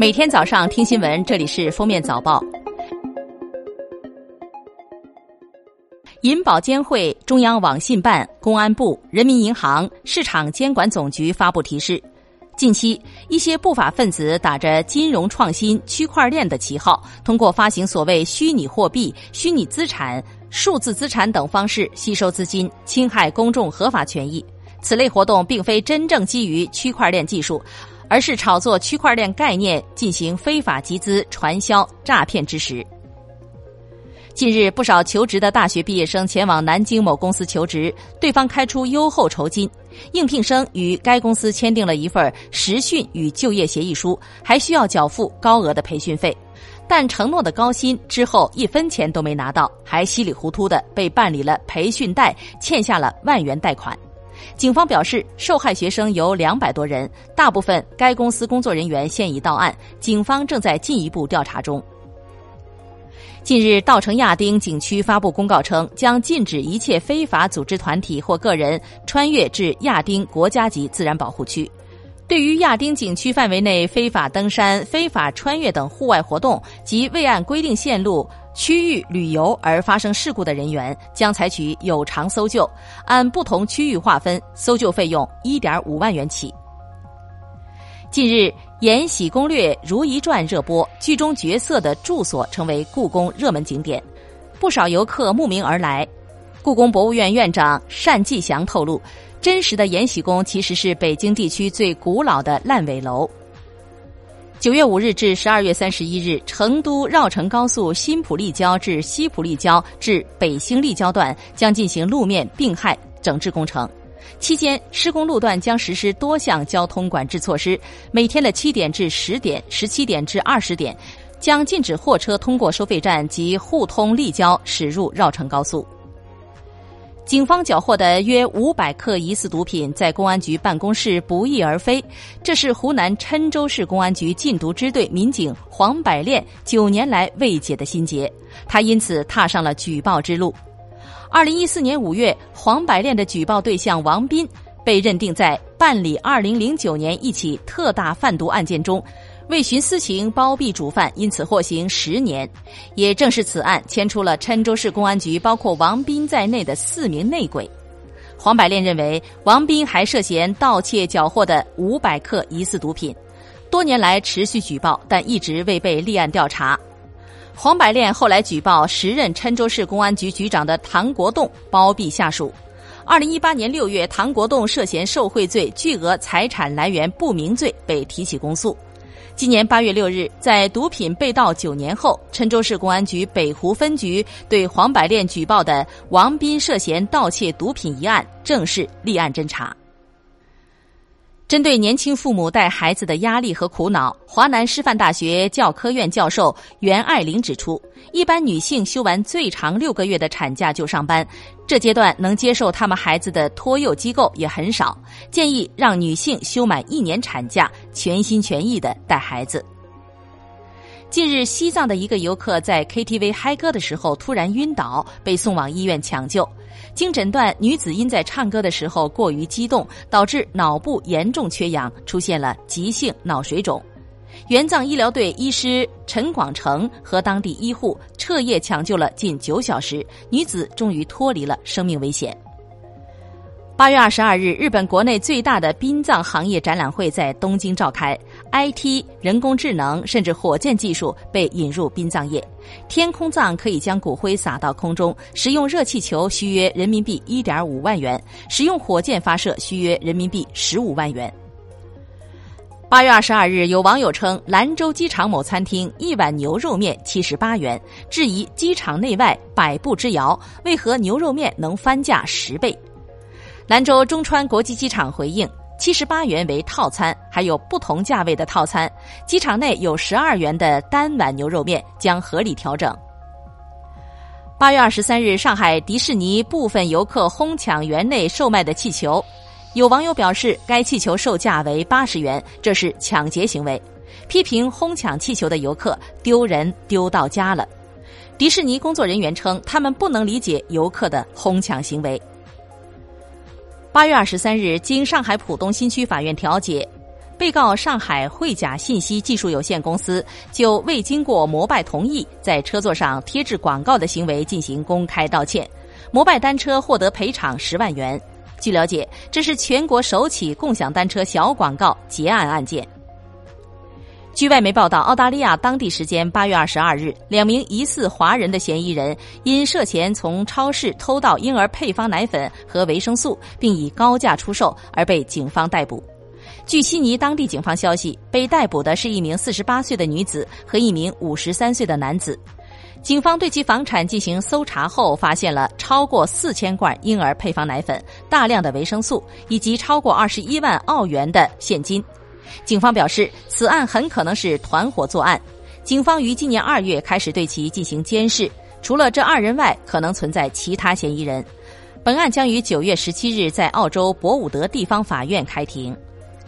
每天早上听新闻，这里是封面早报。银保监会、中央网信办、公安部、人民银行、市场监管总局发布提示：近期，一些不法分子打着金融创新、区块链的旗号，通过发行所谓虚拟货币、虚拟资产、数字资产等方式吸收资金，侵害公众合法权益。此类活动并非真正基于区块链技术。而是炒作区块链概念，进行非法集资、传销、诈骗之时。近日，不少求职的大学毕业生前往南京某公司求职，对方开出优厚酬金，应聘生与该公司签订了一份实训与就业协议书，还需要缴付高额的培训费，但承诺的高薪之后一分钱都没拿到，还稀里糊涂的被办理了培训贷，欠下了万元贷款。警方表示，受害学生有两百多人，大部分该公司工作人员现已到案，警方正在进一步调查中。近日，稻城亚丁景区发布公告称，将禁止一切非法组织团体或个人穿越至亚丁国家级自然保护区。对于亚丁景区范围内非法登山、非法穿越等户外活动及未按规定线路。区域旅游而发生事故的人员将采取有偿搜救，按不同区域划分，搜救费用一点五万元起。近日，《延禧攻略·如懿传》热播，剧中角色的住所成为故宫热门景点，不少游客慕名而来。故宫博物院院长单霁翔透露，真实的延禧宫其实是北京地区最古老的烂尾楼。九月五日至十二月三十一日，成都绕城高速新浦立交至西浦立交至北兴立交段将进行路面病害整治工程。期间，施工路段将实施多项交通管制措施。每天的七点至十点、十七点至二十点，将禁止货车通过收费站及互通立交驶入绕城高速。警方缴获的约五百克疑似毒品在公安局办公室不翼而飞，这是湖南郴州市公安局禁毒支队民警黄百炼九年来未解的心结，他因此踏上了举报之路。二零一四年五月，黄百炼的举报对象王斌被认定在办理二零零九年一起特大贩毒案件中。为徇私情包庇主犯，因此获刑十年。也正是此案牵出了郴州市公安局包括王斌在内的四名内鬼。黄百炼认为，王斌还涉嫌盗窃缴获的五百克疑似毒品，多年来持续举报，但一直未被立案调查。黄百炼后来举报时任郴州市公安局局长的唐国栋包庇下属。二零一八年六月，唐国栋涉嫌受贿罪、巨额财产来源不明罪被提起公诉。今年八月六日，在毒品被盗九年后，郴州市公安局北湖分局对黄百炼举报的王斌涉嫌盗窃毒品一案正式立案侦查。针对年轻父母带孩子的压力和苦恼，华南师范大学教科院教授袁爱玲指出，一般女性休完最长六个月的产假就上班。这阶段能接受他们孩子的托幼机构也很少，建议让女性休满一年产假，全心全意的带孩子。近日，西藏的一个游客在 KTV 嗨歌的时候突然晕倒，被送往医院抢救。经诊断，女子因在唱歌的时候过于激动，导致脑部严重缺氧，出现了急性脑水肿。援藏医疗队医师陈广成和当地医护彻夜抢救了近九小时，女子终于脱离了生命危险。八月二十二日，日本国内最大的殡葬行业展览会在东京召开，IT、人工智能甚至火箭技术被引入殡葬业。天空葬可以将骨灰撒到空中，使用热气球需约人民币一点五万元，使用火箭发射需约人民币十五万元。八月二十二日，有网友称兰州机场某餐厅一碗牛肉面七十八元，质疑机场内外百步之遥，为何牛肉面能翻价十倍？兰州中川国际机场回应：七十八元为套餐，还有不同价位的套餐，机场内有十二元的单碗牛肉面将合理调整。八月二十三日，上海迪士尼部分游客哄抢园内售卖的气球。有网友表示，该气球售价为八十元，这是抢劫行为，批评哄抢气球的游客丢人丢到家了。迪士尼工作人员称，他们不能理解游客的哄抢行为。八月二十三日，经上海浦东新区法院调解，被告上海汇甲信息技术有限公司就未经过摩拜同意在车座上贴制广告的行为进行公开道歉，摩拜单车获得赔偿十万元。据了解，这是全国首起共享单车小广告结案案件。据外媒报道，澳大利亚当地时间八月二十二日，两名疑似华人的嫌疑人因涉嫌从超市偷盗婴儿配方奶粉和维生素，并以高价出售而被警方逮捕。据悉尼当地警方消息，被逮捕的是一名四十八岁的女子和一名五十三岁的男子。警方对其房产进行搜查后，发现了超过四千罐婴儿配方奶粉、大量的维生素以及超过二十一万澳元的现金。警方表示，此案很可能是团伙作案。警方于今年二月开始对其进行监视，除了这二人外，可能存在其他嫌疑人。本案将于九月十七日在澳洲博伍德地方法院开庭。